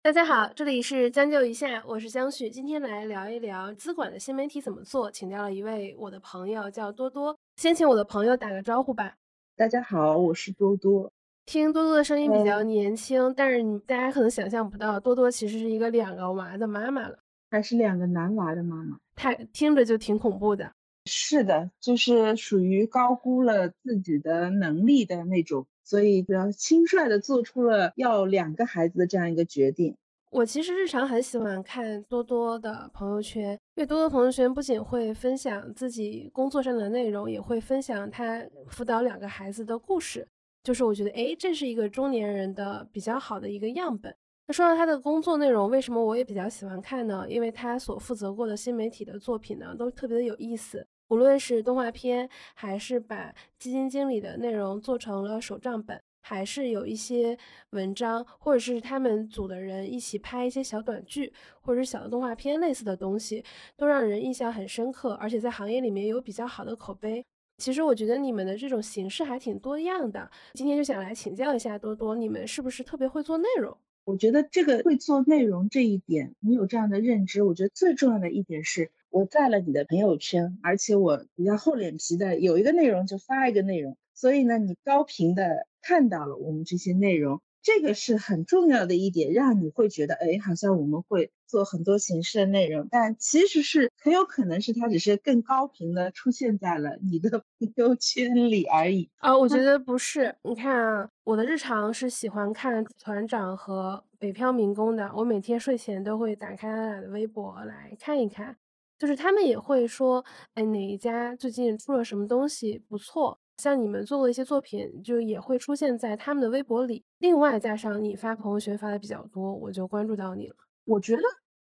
大家好，这里是将就一下，我是江旭，今天来聊一聊资管的新媒体怎么做，请到了一位我的朋友叫多多，先请我的朋友打个招呼吧。大家好，我是多多。听多多的声音比较年轻，但是你大家可能想象不到，多多其实是一个两个娃的妈妈了，还是两个男娃的妈妈，太听着就挺恐怖的。是的，就是属于高估了自己的能力的那种。所以比较轻率的做出了要两个孩子的这样一个决定。我其实日常很喜欢看多多的朋友圈，因为多多朋友圈不仅会分享自己工作上的内容，也会分享他辅导两个孩子的故事。就是我觉得，哎，这是一个中年人的比较好的一个样本。那说到他的工作内容，为什么我也比较喜欢看呢？因为他所负责过的新媒体的作品呢，都特别的有意思。无论是动画片，还是把基金经理的内容做成了手账本，还是有一些文章，或者是他们组的人一起拍一些小短剧，或者是小的动画片类似的东西，都让人印象很深刻，而且在行业里面有比较好的口碑。其实我觉得你们的这种形式还挺多样的，今天就想来请教一下多多，你们是不是特别会做内容？我觉得这个会做内容这一点，你有这样的认知，我觉得最重要的一点是。我在了你的朋友圈，而且我比较厚脸皮的，有一个内容就发一个内容，所以呢，你高频的看到了我们这些内容，这个是很重要的一点，让你会觉得，哎，好像我们会做很多形式的内容，但其实是很有可能是它只是更高频的出现在了你的朋友圈里而已啊。我觉得不是，你看啊，我的日常是喜欢看团长和北漂民工的，我每天睡前都会打开他俩的微博来看一看。就是他们也会说，哎，哪一家最近出了什么东西不错？像你们做过一些作品，就也会出现在他们的微博里。另外加上你发朋友圈发的比较多，我就关注到你了。我觉得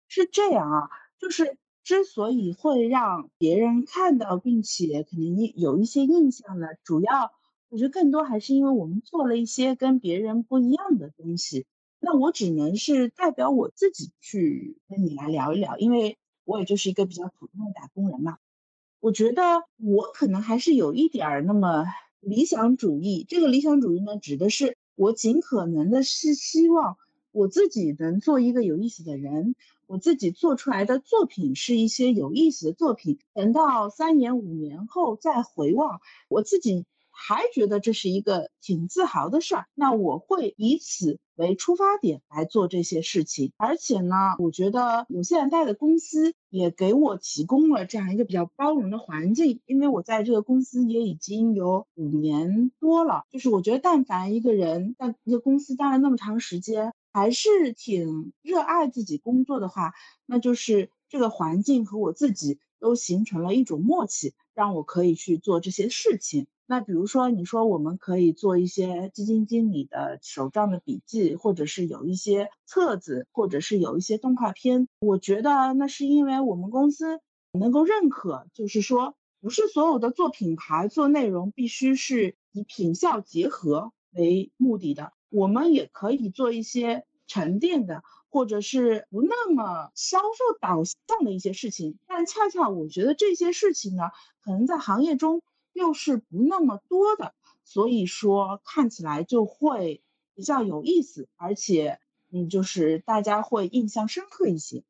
是这样啊，就是之所以会让别人看到，并且可能有一些印象呢，主要我觉得更多还是因为我们做了一些跟别人不一样的东西。那我只能是代表我自己去跟你来聊一聊，因为。我也就是一个比较普通的打工人嘛，我觉得我可能还是有一点儿那么理想主义。这个理想主义呢，指的是我尽可能的是希望我自己能做一个有意思的人，我自己做出来的作品是一些有意思的作品。等到三年五年后再回望，我自己。还觉得这是一个挺自豪的事儿，那我会以此为出发点来做这些事情。而且呢，我觉得我现在待的公司也给我提供了这样一个比较包容的环境，因为我在这个公司也已经有五年多了。就是我觉得，但凡一个人在一个公司待了那么长时间，还是挺热爱自己工作的话，那就是这个环境和我自己都形成了一种默契，让我可以去做这些事情。那比如说，你说我们可以做一些基金经理的手账的笔记，或者是有一些册子，或者是有一些动画片。我觉得那是因为我们公司能够认可，就是说，不是所有的做品牌、做内容必须是以品效结合为目的的。我们也可以做一些沉淀的，或者是不那么销售导向的一些事情。但恰恰我觉得这些事情呢，可能在行业中。又是不那么多的，所以说看起来就会比较有意思，而且嗯，就是大家会印象深刻一些。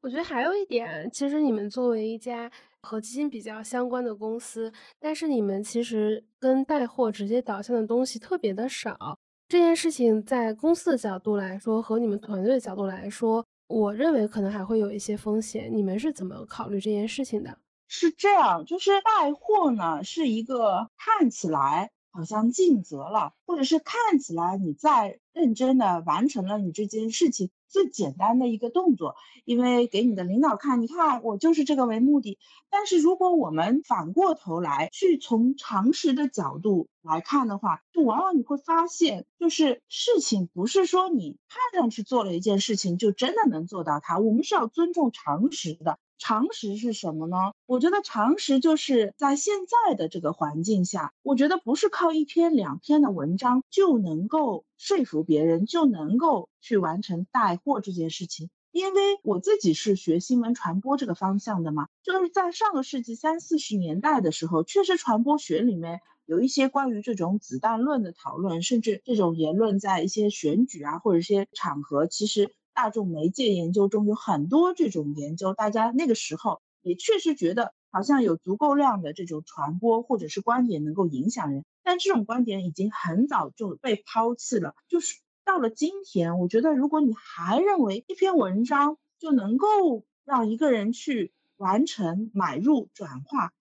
我觉得还有一点，其实你们作为一家和基金比较相关的公司，但是你们其实跟带货直接导向的东西特别的少。这件事情在公司的角度来说，和你们团队的角度来说，我认为可能还会有一些风险。你们是怎么考虑这件事情的？是这样，就是带货呢，是一个看起来好像尽责了，或者是看起来你在认真的完成了你这件事情最简单的一个动作，因为给你的领导看，你看我就是这个为目的。但是如果我们反过头来去从常识的角度来看的话，就往往你会发现，就是事情不是说你看上去做了一件事情就真的能做到它，我们是要尊重常识的。常识是什么呢？我觉得常识就是在现在的这个环境下，我觉得不是靠一篇两篇的文章就能够说服别人，就能够去完成带货这件事情。因为我自己是学新闻传播这个方向的嘛，就是在上个世纪三四十年代的时候，确实传播学里面有一些关于这种子弹论的讨论，甚至这种言论在一些选举啊或者一些场合，其实大众媒介研究中有很多这种研究，大家那个时候也确实觉得好像有足够量的这种传播或者是观点能够影响人，但这种观点已经很早就被抛弃了。就是到了今天，我觉得如果你还认为一篇文章就能够让一个人去完成买入转化，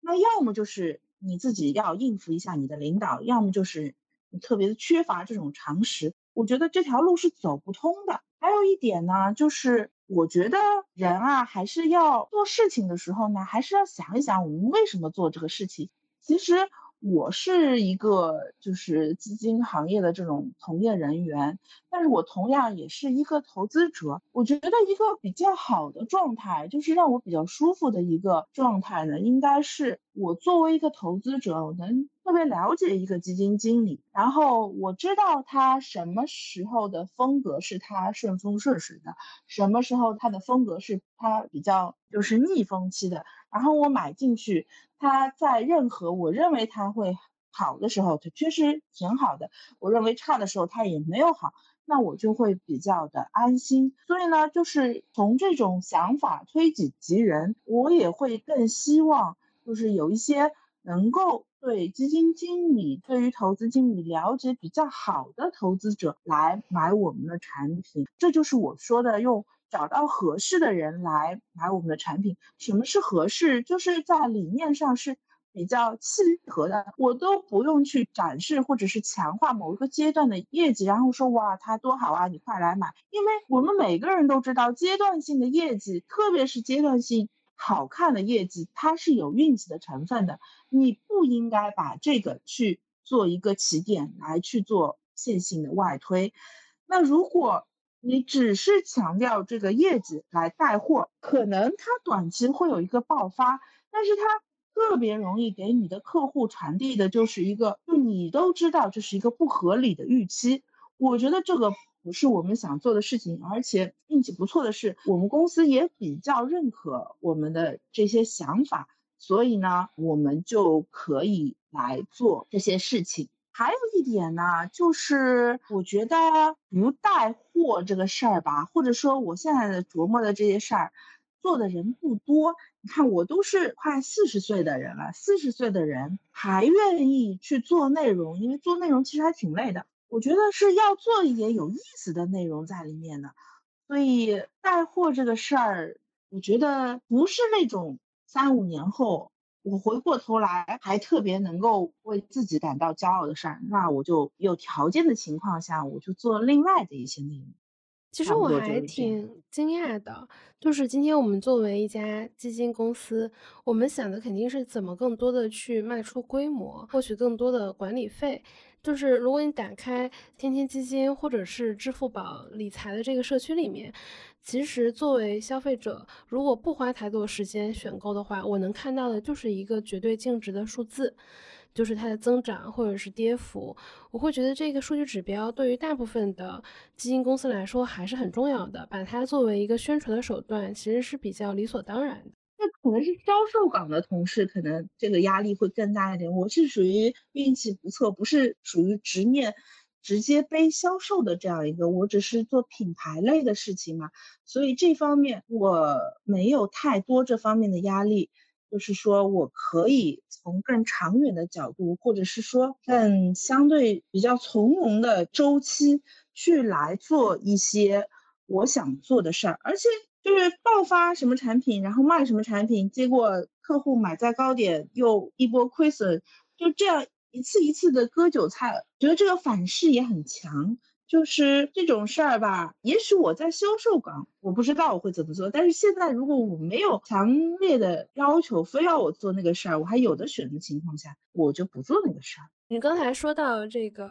那要么就是你自己要应付一下你的领导，要么就是你特别的缺乏这种常识。我觉得这条路是走不通的。还有一点呢，就是我觉得人啊，还是要做事情的时候呢，还是要想一想我们为什么做这个事情。其实。我是一个就是基金行业的这种从业人员，但是我同样也是一个投资者。我觉得一个比较好的状态，就是让我比较舒服的一个状态呢，应该是我作为一个投资者，我能特别了解一个基金经理，然后我知道他什么时候的风格是他顺风顺水的，什么时候他的风格是他比较就是逆风期的。然后我买进去，他在任何我认为他会好的时候，它确实挺好的；我认为差的时候，它也没有好，那我就会比较的安心。所以呢，就是从这种想法推己及人，我也会更希望，就是有一些能够对基金经理、对于投资经理了解比较好的投资者来买我们的产品。这就是我说的用。找到合适的人来买我们的产品。什么是合适？就是在理念上是比较契合的。我都不用去展示或者是强化某一个阶段的业绩，然后说哇，它多好啊，你快来买。因为我们每个人都知道，阶段性的业绩，特别是阶段性好看的业绩，它是有运气的成分的。你不应该把这个去做一个起点来去做线性的外推。那如果，你只是强调这个业绩来带货，可能它短期会有一个爆发，但是它特别容易给你的客户传递的就是一个，就你都知道这是一个不合理的预期。我觉得这个不是我们想做的事情，而且运气不错的是，我们公司也比较认可我们的这些想法，所以呢，我们就可以来做这些事情。还有一点呢，就是我觉得不带货这个事儿吧，或者说我现在的琢磨的这些事儿，做的人不多。你看，我都是快四十岁的人了，四十岁的人还愿意去做内容，因为做内容其实还挺累的。我觉得是要做一点有意思的内容在里面的，所以带货这个事儿，我觉得不是那种三五年后。我回过头来还特别能够为自己感到骄傲的事儿，那我就有条件的情况下，我就做另外的一些内容。其实我还挺惊讶的，就是今天我们作为一家基金公司，我们想的肯定是怎么更多的去卖出规模，获取更多的管理费。就是如果你打开天天基金或者是支付宝理财的这个社区里面，其实作为消费者，如果不花太多时间选购的话，我能看到的就是一个绝对净值的数字，就是它的增长或者是跌幅。我会觉得这个数据指标对于大部分的基金公司来说还是很重要的，把它作为一个宣传的手段，其实是比较理所当然的。那可能是销售岗的同事，可能这个压力会更大一点。我是属于运气不错，不是属于直面直接背销售的这样一个，我只是做品牌类的事情嘛，所以这方面我没有太多这方面的压力。就是说我可以从更长远的角度，或者是说更相对比较从容的周期去来做一些我想做的事儿，而且。就是爆发什么产品，然后卖什么产品，结果客户买在高点又一波亏损，就这样一次一次的割韭菜，觉得这个反噬也很强。就是这种事儿吧，也许我在销售岗，我不知道我会怎么做，但是现在如果我没有强烈的要求，非要我做那个事儿，我还有的选择情况下，我就不做那个事儿。你刚才说到这个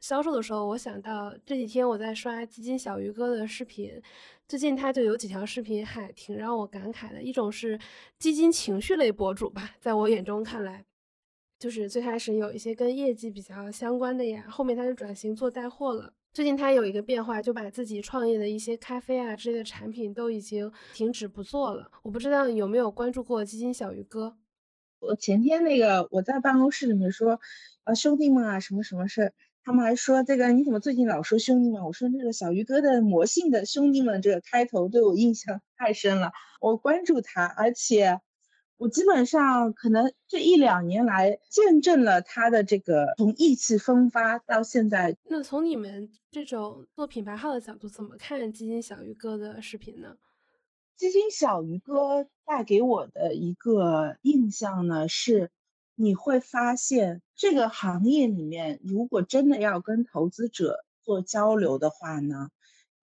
销售的时候，我想到这几天我在刷基金小鱼哥的视频。最近他就有几条视频还挺让我感慨的，一种是基金情绪类博主吧，在我眼中看来，就是最开始有一些跟业绩比较相关的呀，后面他就转型做带货了。最近他有一个变化，就把自己创业的一些咖啡啊之类的产品都已经停止不做了。我不知道有没有关注过基金小鱼哥。我前天那个我在办公室里面说，呃，兄弟们啊，什么什么事儿，他们还说这个你怎么最近老说兄弟们？我说那个小鱼哥的魔性的兄弟们这个开头对我印象太深了，我关注他，而且我基本上可能这一两年来见证了他的这个从意气风发到现在。那从你们这种做品牌号的角度，怎么看基金小鱼哥的视频呢？基金小鱼哥带给我的一个印象呢是。你会发现，这个行业里面，如果真的要跟投资者做交流的话呢，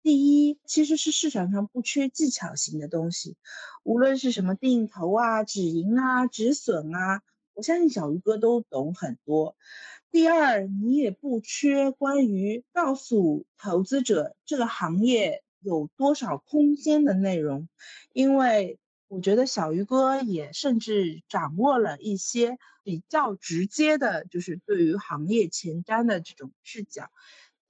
第一，其实是市场上不缺技巧型的东西，无论是什么定投啊、止盈啊、止损啊，我相信小鱼哥都懂很多。第二，你也不缺关于告诉投资者这个行业有多少空间的内容，因为。我觉得小鱼哥也甚至掌握了一些比较直接的，就是对于行业前瞻的这种视角。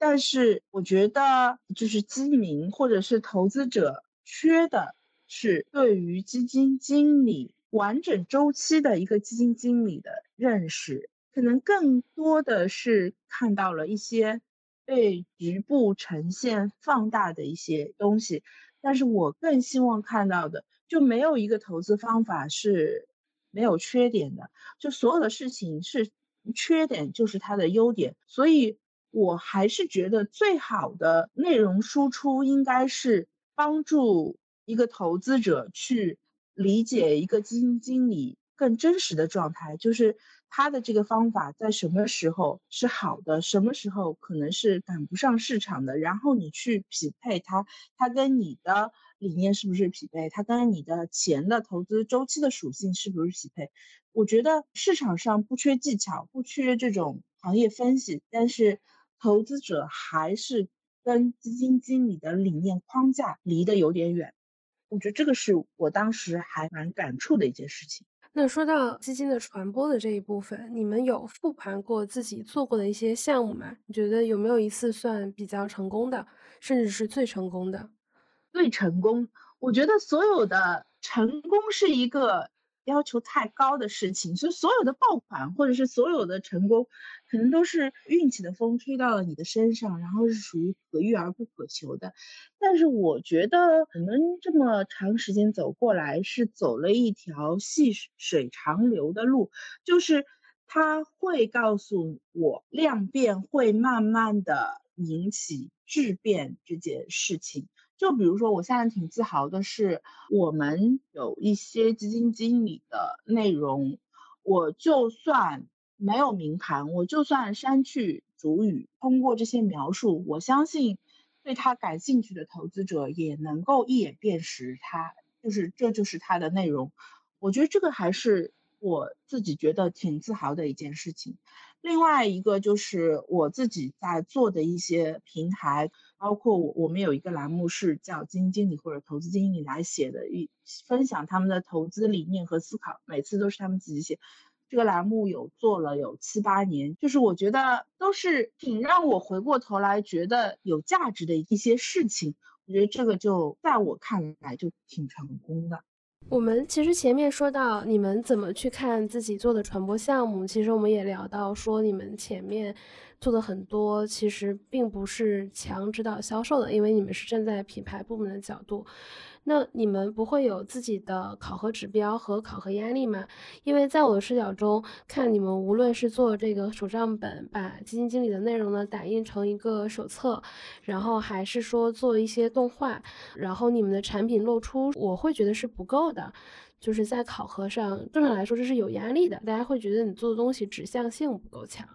但是我觉得，就是基民或者是投资者缺的是对于基金经理完整周期的一个基金经理的认识，可能更多的是看到了一些被局部呈现放大的一些东西。但是我更希望看到的。就没有一个投资方法是没有缺点的，就所有的事情是缺点就是它的优点，所以我还是觉得最好的内容输出应该是帮助一个投资者去理解一个基金经理更真实的状态，就是他的这个方法在什么时候是好的，什么时候可能是赶不上市场的，然后你去匹配他，他跟你的。理念是不是匹配？他跟你的钱的投资周期的属性是不是匹配？我觉得市场上不缺技巧，不缺这种行业分析，但是投资者还是跟基金经理的理念框架离得有点远。我觉得这个是我当时还蛮感触的一件事情。那说到基金的传播的这一部分，你们有复盘过自己做过的一些项目吗？你觉得有没有一次算比较成功的，甚至是最成功的？最成功，我觉得所有的成功是一个要求太高的事情，所以所有的爆款或者是所有的成功，可能都是运气的风吹到了你的身上，然后是属于可遇而不可求的。但是我觉得我们这么长时间走过来，是走了一条细水长流的路，就是它会告诉我量变会慢慢的引起质变这件事情。就比如说，我现在挺自豪的是，我们有一些基金经理的内容，我就算没有明盘，我就算删去主语，通过这些描述，我相信对他感兴趣的投资者也能够一眼辨识，他就是这就是他的内容。我觉得这个还是我自己觉得挺自豪的一件事情。另外一个就是我自己在做的一些平台。包括我，我们有一个栏目是叫基金经理或者投资经理来写的，一分享他们的投资理念和思考，每次都是他们自己写。这个栏目有做了有七八年，就是我觉得都是挺让我回过头来觉得有价值的一些事情。我觉得这个就在我看来就挺成功的。我们其实前面说到你们怎么去看自己做的传播项目，其实我们也聊到说你们前面。做的很多其实并不是强指导销售的，因为你们是站在品牌部门的角度。那你们不会有自己的考核指标和考核压力吗？因为在我的视角中看，你们无论是做这个手账本，把基金经理的内容呢打印成一个手册，然后还是说做一些动画，然后你们的产品露出，我会觉得是不够的。就是在考核上，正常来说这是有压力的，大家会觉得你做的东西指向性不够强。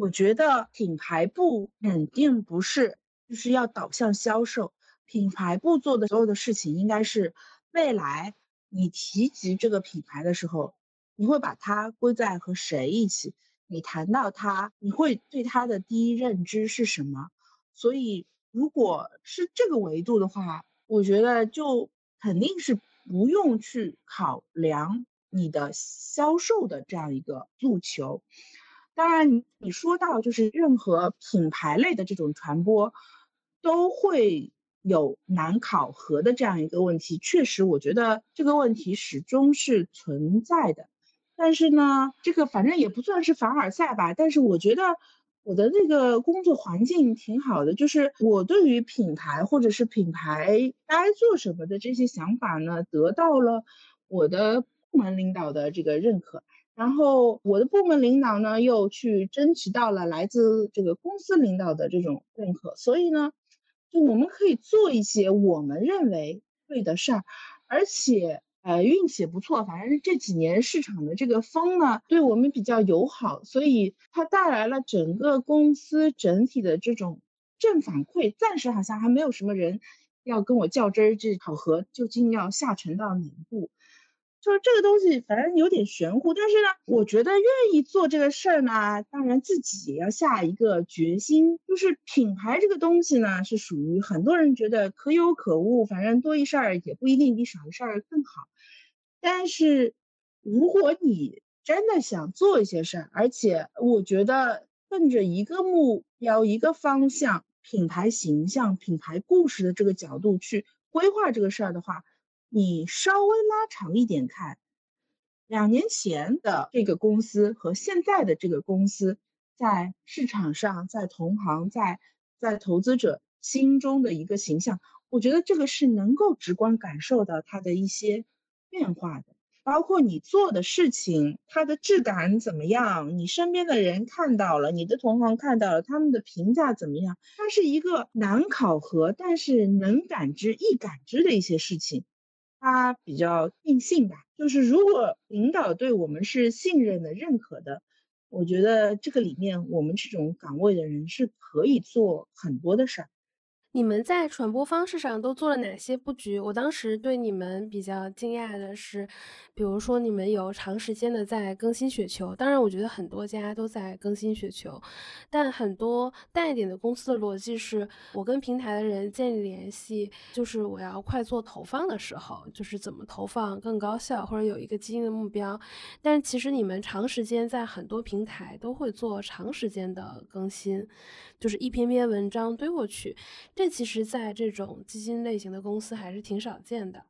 我觉得品牌部肯定不是就是要导向销售，品牌部做的所有的事情应该是未来你提及这个品牌的时候，你会把它归在和谁一起？你谈到它，你会对它的第一认知是什么？所以如果是这个维度的话，我觉得就肯定是不用去考量你的销售的这样一个诉求。当然，你说到就是任何品牌类的这种传播，都会有难考核的这样一个问题。确实，我觉得这个问题始终是存在的。但是呢，这个反正也不算是凡尔赛吧。但是我觉得，我的那个工作环境挺好的，就是我对于品牌或者是品牌该做什么的这些想法呢，得到了我的部门领导的这个认可。然后我的部门领导呢，又去争取到了来自这个公司领导的这种认可，所以呢，就我们可以做一些我们认为对的事儿，而且呃运气也不错，反正这几年市场的这个风呢，对我们比较友好，所以它带来了整个公司整体的这种正反馈。暂时好像还没有什么人要跟我较真儿，这考核究竟要下沉到哪一步？就是这个东西，反正有点玄乎，但是呢，我觉得愿意做这个事儿呢，当然自己也要下一个决心。就是品牌这个东西呢，是属于很多人觉得可有可无，反正多一事儿也不一定比少一事儿更好。但是，如果你真的想做一些事儿，而且我觉得奔着一个目标、一个方向，品牌形象、品牌故事的这个角度去规划这个事儿的话，你稍微拉长一点看，两年前的这个公司和现在的这个公司，在市场上、在同行、在在投资者心中的一个形象，我觉得这个是能够直观感受到它的一些变化的。包括你做的事情，它的质感怎么样？你身边的人看到了，你的同行看到了，他们的评价怎么样？它是一个难考核，但是能感知、易感知的一些事情。他比较定性吧，就是如果领导对我们是信任的、认可的，我觉得这个里面我们这种岗位的人是可以做很多的事儿。你们在传播方式上都做了哪些布局？我当时对你们比较惊讶的是，比如说你们有长时间的在更新雪球，当然我觉得很多家都在更新雪球，但很多大一点的公司的逻辑是，我跟平台的人建立联系，就是我要快做投放的时候，就是怎么投放更高效，或者有一个基金的目标。但其实你们长时间在很多平台都会做长时间的更新，就是一篇篇文章堆过去。这其实，在这种基金类型的公司还是挺少见的。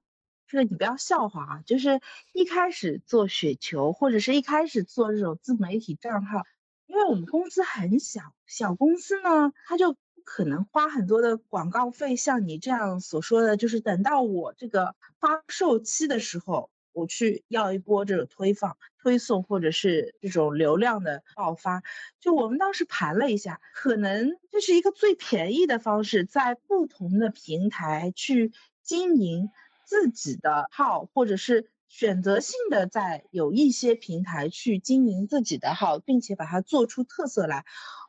是你不要笑话啊，就是一开始做雪球，或者是一开始做这种自媒体账号，因为我们公司很小，小公司呢，他就不可能花很多的广告费，像你这样所说的，就是等到我这个发售期的时候。我去要一波这种推放、推送，或者是这种流量的爆发。就我们当时盘了一下，可能这是一个最便宜的方式，在不同的平台去经营自己的号，或者是选择性的在有一些平台去经营自己的号，并且把它做出特色来。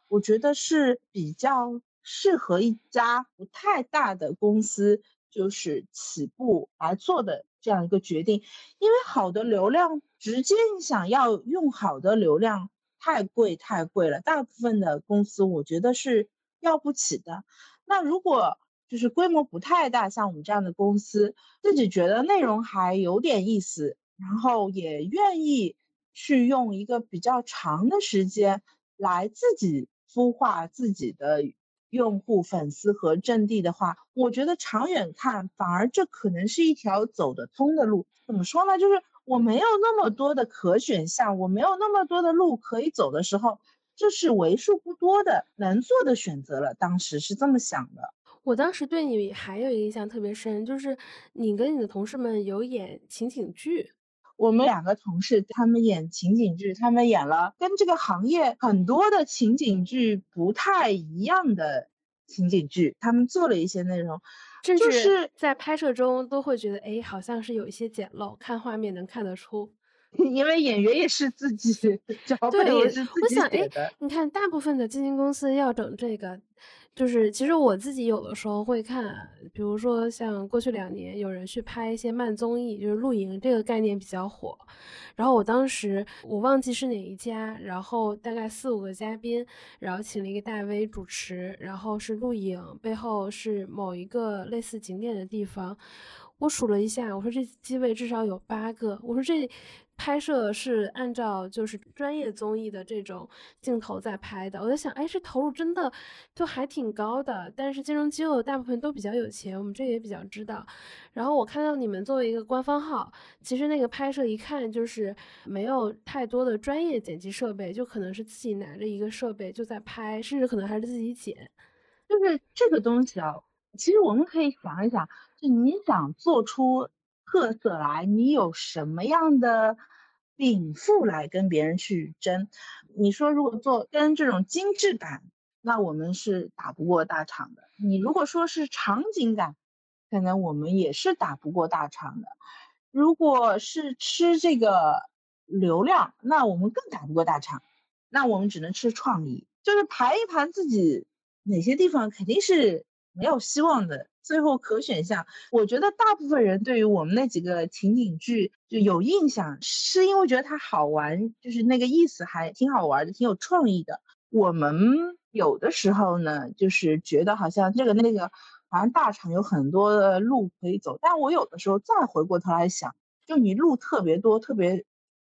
我觉得是比较适合一家不太大的公司，就是起步来做的。这样一个决定，因为好的流量，直接你想要用好的流量，太贵太贵了，大部分的公司我觉得是要不起的。那如果就是规模不太大，像我们这样的公司，自己觉得内容还有点意思，然后也愿意去用一个比较长的时间来自己孵化自己的。用户、粉丝和阵地的话，我觉得长远看，反而这可能是一条走得通的路。怎么说呢？就是我没有那么多的可选项，我没有那么多的路可以走的时候，这是为数不多的能做的选择了。当时是这么想的。我当时对你还有印象特别深，就是你跟你的同事们有演情景剧。我们两个同事，他们演情景剧，他们演了跟这个行业很多的情景剧不太一样的情景剧，他们做了一些内容，甚至在拍摄中都会觉得，哎，好像是有一些简陋，看画面能看得出，因为演员也是自己脚本也是自己写的。你看，大部分的基金公司要整这个。就是其实我自己有的时候会看，比如说像过去两年有人去拍一些慢综艺，就是露营这个概念比较火。然后我当时我忘记是哪一家，然后大概四五个嘉宾，然后请了一个大 V 主持，然后是露营，背后是某一个类似景点的地方。我数了一下，我说这机位至少有八个。我说这拍摄是按照就是专业综艺的这种镜头在拍的。我在想，哎，这投入真的就还挺高的。但是金融机构大部分都比较有钱，我们这也比较知道。然后我看到你们作为一个官方号，其实那个拍摄一看就是没有太多的专业剪辑设备，就可能是自己拿着一个设备就在拍，甚至可能还是自己剪。就是这个东西啊，其实我们可以想一想。就你想做出特色来，你有什么样的禀赋来跟别人去争？你说如果做跟这种精致感，那我们是打不过大厂的。你如果说是场景感，可能我们也是打不过大厂的。如果是吃这个流量，那我们更打不过大厂。那我们只能吃创意，就是盘一盘自己哪些地方肯定是没有希望的。最后可选项，我觉得大部分人对于我们那几个情景剧就有印象，是因为觉得它好玩，就是那个意思还挺好玩的，挺有创意的。我们有的时候呢，就是觉得好像这个那个，好像大厂有很多的路可以走。但我有的时候再回过头来想，就你路特别多，特别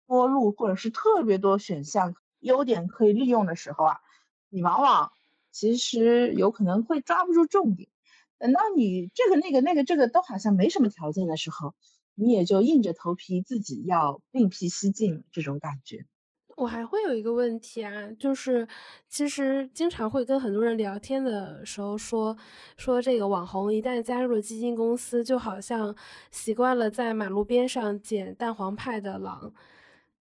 多路，或者是特别多选项、优点可以利用的时候啊，你往往其实有可能会抓不住重点。等到你这个那个那个这个都好像没什么条件的时候，你也就硬着头皮自己要另辟蹊径这种感觉。我还会有一个问题啊，就是其实经常会跟很多人聊天的时候说，说这个网红一旦加入了基金公司，就好像习惯了在马路边上捡蛋黄派的狼，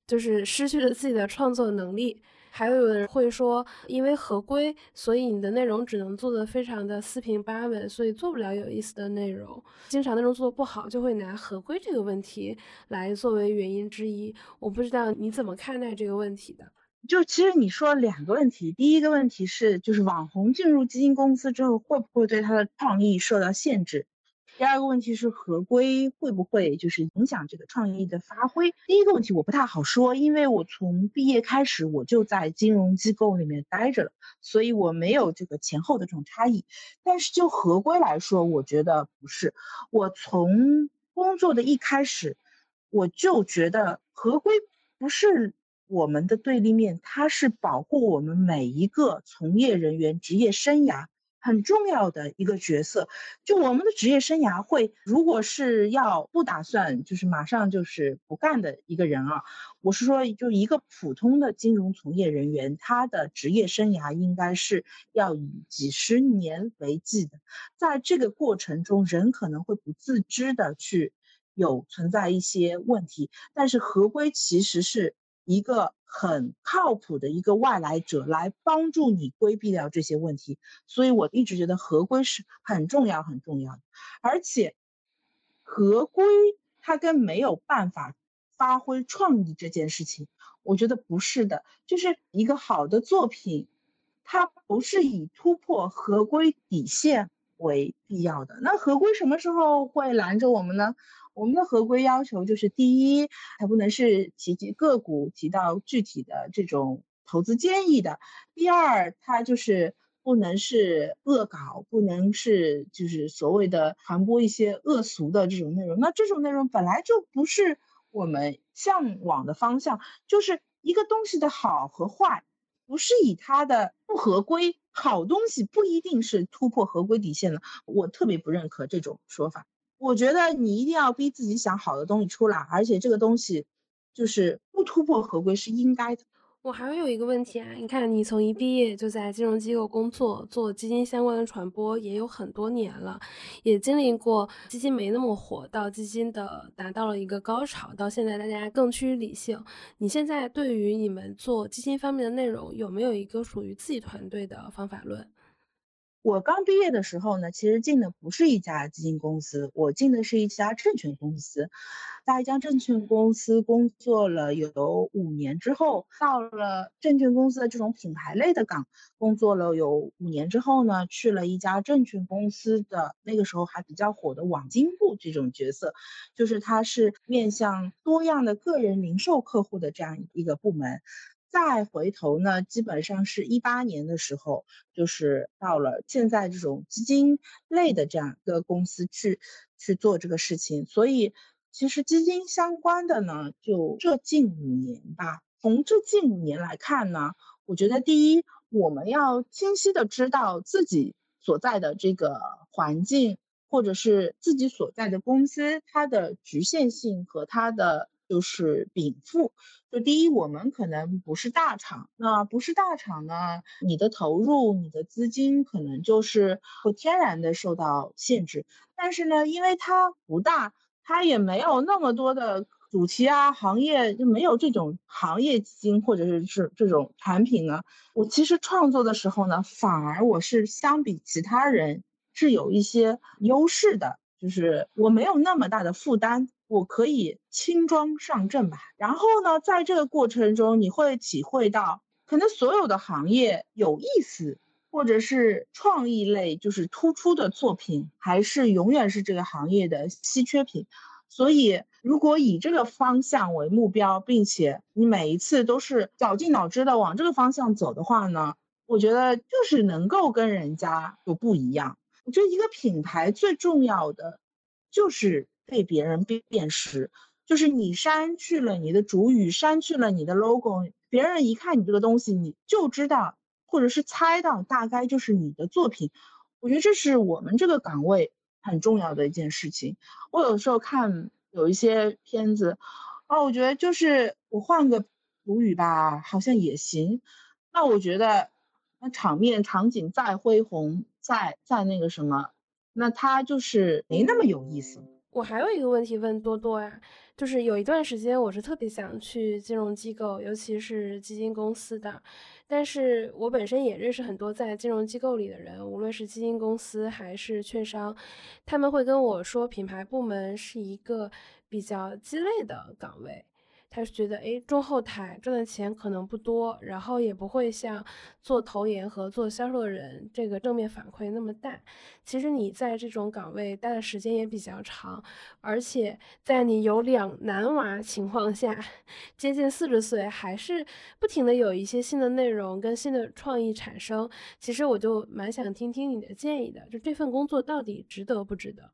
就是失去了自己的创作能力。还有的人会说，因为合规，所以你的内容只能做的非常的四平八稳，所以做不了有意思的内容。经常内容做的不好，就会拿合规这个问题来作为原因之一。我不知道你怎么看待这个问题的？就其实你说两个问题，第一个问题是，就是网红进入基金公司之后，会不会对他的创意受到限制？第二个问题是合规会不会就是影响这个创意的发挥？第一个问题我不太好说，因为我从毕业开始我就在金融机构里面待着了，所以我没有这个前后的这种差异。但是就合规来说，我觉得不是。我从工作的一开始，我就觉得合规不是我们的对立面，它是保护我们每一个从业人员职业生涯。很重要的一个角色，就我们的职业生涯会，如果是要不打算就是马上就是不干的一个人啊，我是说，就一个普通的金融从业人员，他的职业生涯应该是要以几十年为计的，在这个过程中，人可能会不自知的去有存在一些问题，但是合规其实是。一个很靠谱的一个外来者来帮助你规避掉这些问题，所以我一直觉得合规是很重要很重要的。而且，合规它跟没有办法发挥创意这件事情，我觉得不是的。就是一个好的作品，它不是以突破合规底线为必要的。那合规什么时候会拦着我们呢？我们的合规要求就是：第一，它不能是提及个股、提到具体的这种投资建议的；第二，它就是不能是恶搞，不能是就是所谓的传播一些恶俗的这种内容。那这种内容本来就不是我们向往的方向。就是一个东西的好和坏，不是以它的不合规。好东西不一定是突破合规底线的，我特别不认可这种说法。我觉得你一定要逼自己想好的东西出来，而且这个东西就是不突破合规是应该的。我还有一个问题啊，你看你从一毕业就在金融机构工作，做基金相关的传播也有很多年了，也经历过基金没那么火，到基金的达到了一个高潮，到现在大家更趋于理性。你现在对于你们做基金方面的内容，有没有一个属于自己团队的方法论？我刚毕业的时候呢，其实进的不是一家基金公司，我进的是一家证券公司。在一家证券公司工作了有五年之后，到了证券公司的这种品牌类的岗，工作了有五年之后呢，去了一家证券公司的那个时候还比较火的网金部这种角色，就是它是面向多样的个人零售客户的这样一个部门。再回头呢，基本上是一八年的时候，就是到了现在这种基金类的这样一个公司去去做这个事情。所以，其实基金相关的呢，就这近五年吧。从这近五年来看呢，我觉得第一，我们要清晰的知道自己所在的这个环境，或者是自己所在的公司，它的局限性和它的就是禀赋。就第一，我们可能不是大厂，那不是大厂呢，你的投入、你的资金可能就是会天然的受到限制。但是呢，因为它不大，它也没有那么多的。主题啊，行业就没有这种行业基金或者是是这种产品呢。我其实创作的时候呢，反而我是相比其他人是有一些优势的，就是我没有那么大的负担，我可以轻装上阵吧。然后呢，在这个过程中，你会体会到，可能所有的行业有意思或者是创意类就是突出的作品，还是永远是这个行业的稀缺品。所以，如果以这个方向为目标，并且你每一次都是绞尽脑汁的往这个方向走的话呢，我觉得就是能够跟人家有不一样。我觉得一个品牌最重要的就是被别人辨识，就是你删去了你的主语，删去了你的 logo，别人一看你这个东西，你就知道或者是猜到大概就是你的作品。我觉得这是我们这个岗位。很重要的一件事情，我有时候看有一些片子，啊，我觉得就是我换个主语吧，好像也行。那我觉得，那场面场景再恢宏，再再那个什么，那它就是没那么有意思。我还有一个问题问多多呀，就是有一段时间我是特别想去金融机构，尤其是基金公司的。但是我本身也认识很多在金融机构里的人，无论是基金公司还是券商，他们会跟我说，品牌部门是一个比较鸡肋的岗位。他是觉得，哎，中后台赚的钱可能不多，然后也不会像做投研和做销售的人这个正面反馈那么大。其实你在这种岗位待的时间也比较长，而且在你有两男娃情况下，接近四十岁还是不停的有一些新的内容跟新的创意产生。其实我就蛮想听听你的建议的，就这份工作到底值得不值得？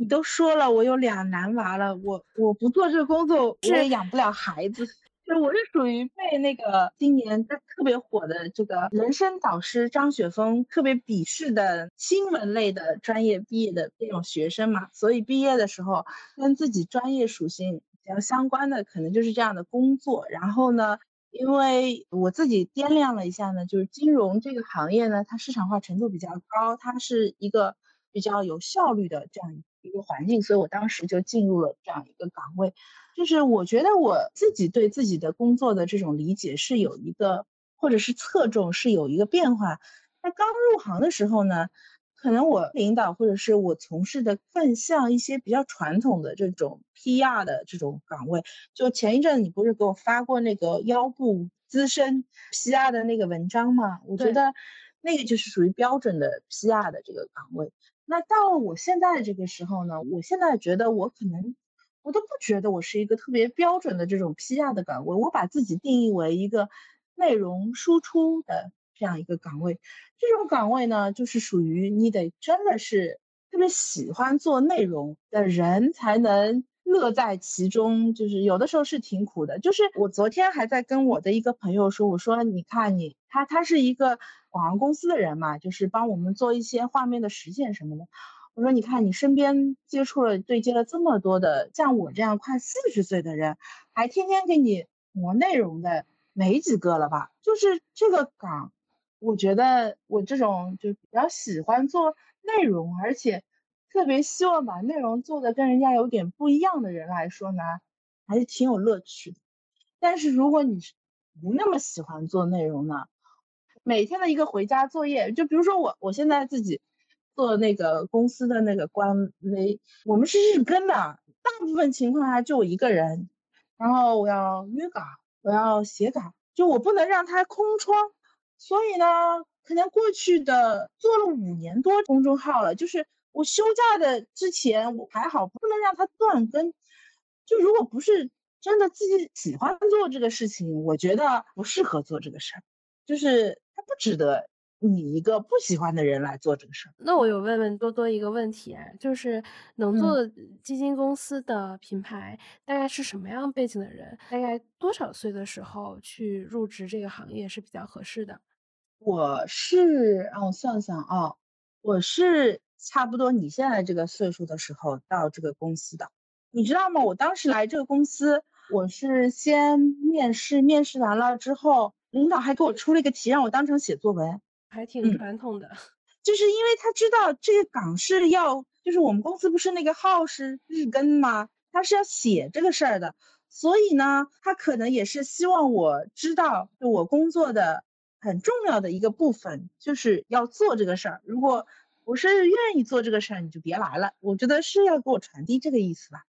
你都说了，我有俩男娃了，我我不做这个工作，我也养不了孩子。就我是属于被那个今年特别火的这个人生导师张雪峰特别鄙视的新闻类的专业毕业的那种学生嘛，所以毕业的时候跟自己专业属性比较相关的，可能就是这样的工作。然后呢，因为我自己掂量了一下呢，就是金融这个行业呢，它市场化程度比较高，它是一个比较有效率的这样一。一个环境，所以我当时就进入了这样一个岗位。就是我觉得我自己对自己的工作的这种理解是有一个，或者是侧重是有一个变化。那刚入行的时候呢，可能我领导或者是我从事的更像一些比较传统的这种 PR 的这种岗位。就前一阵你不是给我发过那个腰部资深 PR 的那个文章吗？我觉得那个就是属于标准的 PR 的这个岗位。那到了我现在这个时候呢，我现在觉得我可能，我都不觉得我是一个特别标准的这种 PR 的岗位，我把自己定义为一个内容输出的这样一个岗位。这种岗位呢，就是属于你得真的是特别喜欢做内容的人才能乐在其中，就是有的时候是挺苦的。就是我昨天还在跟我的一个朋友说，我说你看你，他他是一个。广告公司的人嘛，就是帮我们做一些画面的实现什么的。我说，你看你身边接触了、对接了这么多的像我这样快四十岁的人，还天天给你磨内容的，没几个了吧？就是这个岗，我觉得我这种就比较喜欢做内容，而且特别希望把内容做的跟人家有点不一样的人来说呢，还是挺有乐趣的。但是如果你是不那么喜欢做内容呢？每天的一个回家作业，就比如说我，我现在自己做那个公司的那个官微，我们是日更的，大部分情况下就我一个人，然后我要约稿，我要写稿，就我不能让它空窗，所以呢，可能过去的做了五年多公众号了，就是我休假的之前我还好，不能让它断更，就如果不是。真的自己喜欢做这个事情，我觉得不适合做这个事儿，就是它不值得。你一个不喜欢的人来做这个事儿，那我有问问多多一个问题啊，就是能做基金公司的品牌，大概是什么样背景的人？大概多少岁的时候去入职这个行业是比较合适的？我是让我算算啊，我是差不多你现在这个岁数的时候到这个公司的，你知道吗？我当时来这个公司，我是先面试，面试完了之后，领导还给我出了一个题，让我当场写作文。还挺传统的，就是因为他知道这个岗是要，就是我们公司不是那个号是日更吗？他是要写这个事儿的，所以呢，他可能也是希望我知道，就我工作的很重要的一个部分就是要做这个事儿。如果不是愿意做这个事儿，你就别来了。我觉得是要给我传递这个意思吧。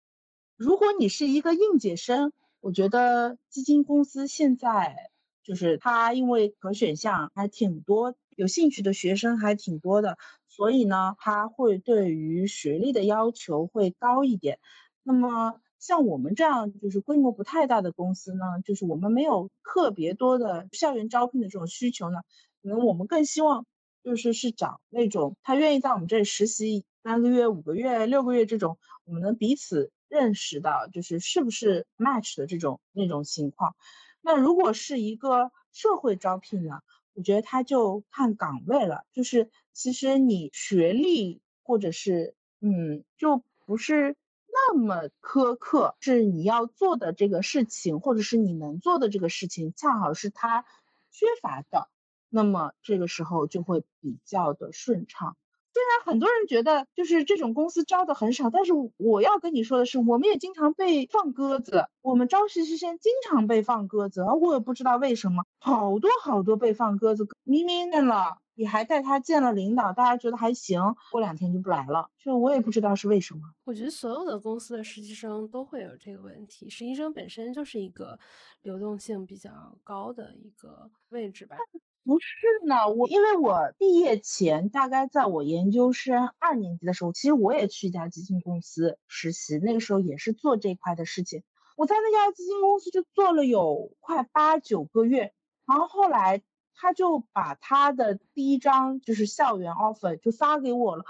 如果你是一个应届生，我觉得基金公司现在就是他，因为可选项还挺多。有兴趣的学生还挺多的，所以呢，他会对于学历的要求会高一点。那么像我们这样就是规模不太大的公司呢，就是我们没有特别多的校园招聘的这种需求呢，可能我们更希望就是是找那种他愿意在我们这里实习三个月、五个月、六个月这种，我们能彼此认识到就是是不是 match 的这种那种情况。那如果是一个社会招聘呢？我觉得他就看岗位了，就是其实你学历或者是嗯，就不是那么苛刻，是你要做的这个事情，或者是你能做的这个事情，恰好是他缺乏的，那么这个时候就会比较的顺畅。虽然很多人觉得就是这种公司招的很少，但是我要跟你说的是，我们也经常被放鸽子。我们招实习生经常被放鸽子，我也不知道为什么，好多好多被放鸽子。明明认了，你还带他见了领导，大家觉得还行，过两天就不来了，就我也不知道是为什么。我觉得所有的公司的实习生都会有这个问题，实习生本身就是一个流动性比较高的一个位置吧。不是呢，我因为我毕业前，大概在我研究生二年级的时候，其实我也去一家基金公司实习，那个时候也是做这块的事情。我在那家基金公司就做了有快八九个月，然后后来他就把他的第一张就是校园 offer 就发给我了。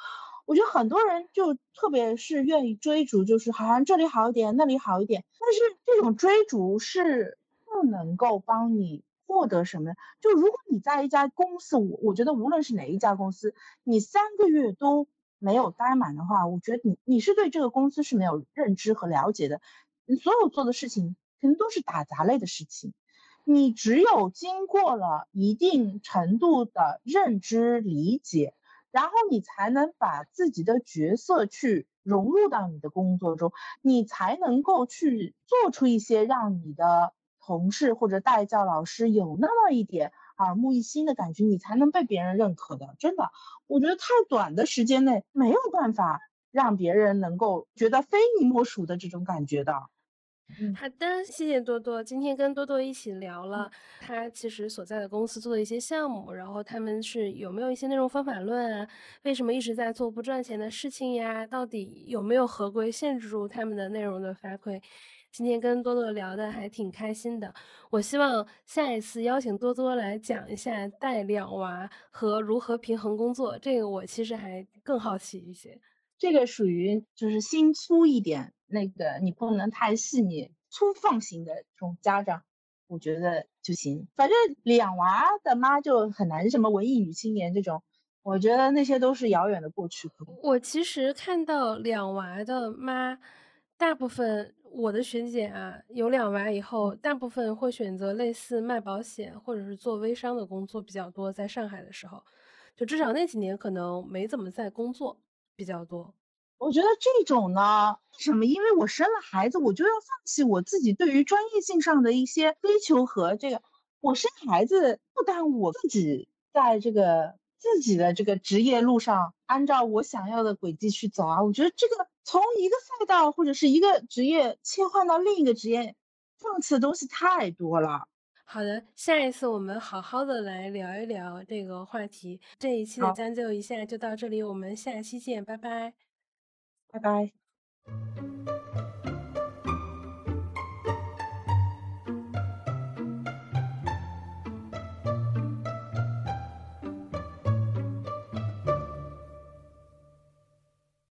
我觉得很多人就特别是愿意追逐，就是好像这里好一点，那里好一点，但是这种追逐是不能够帮你。获得什么？就如果你在一家公司，我我觉得无论是哪一家公司，你三个月都没有待满的话，我觉得你你是对这个公司是没有认知和了解的。你所有做的事情肯定都是打杂类的事情，你只有经过了一定程度的认知理解，然后你才能把自己的角色去融入到你的工作中，你才能够去做出一些让你的。同事或者代教老师有那么一点耳目一新的感觉，你才能被别人认可的。真的，我觉得太短的时间内没有办法让别人能够觉得非你莫属的这种感觉的。好的，谢谢多多。今天跟多多一起聊了他其实所在的公司做的一些项目，然后他们是有没有一些内容方法论啊？为什么一直在做不赚钱的事情呀？到底有没有合规限制住他们的内容的发挥？今天跟多多聊的还挺开心的，我希望下一次邀请多多来讲一下带两娃和如何平衡工作，这个我其实还更好奇一些。这个属于就是心粗一点，那个你不能太细腻、粗放型的这种家长，我觉得就行。反正两娃的妈就很难，什么文艺女青年这种，我觉得那些都是遥远的过去。我其实看到两娃的妈，大部分。我的学姐啊，有两娃以后，大部分会选择类似卖保险或者是做微商的工作比较多。在上海的时候，就至少那几年可能没怎么在工作比较多。我觉得这种呢，什么？因为我生了孩子，我就要放弃我自己对于专业性上的一些追求和这个。我生孩子不耽误我自己在这个自己的这个职业路上，按照我想要的轨迹去走啊。我觉得这个。从一个赛道或者是一个职业切换到另一个职业，放弃的东西太多了。好的，下一次我们好好的来聊一聊这个话题。这一期的将就一下就到这里，我们下期见，拜拜，拜拜。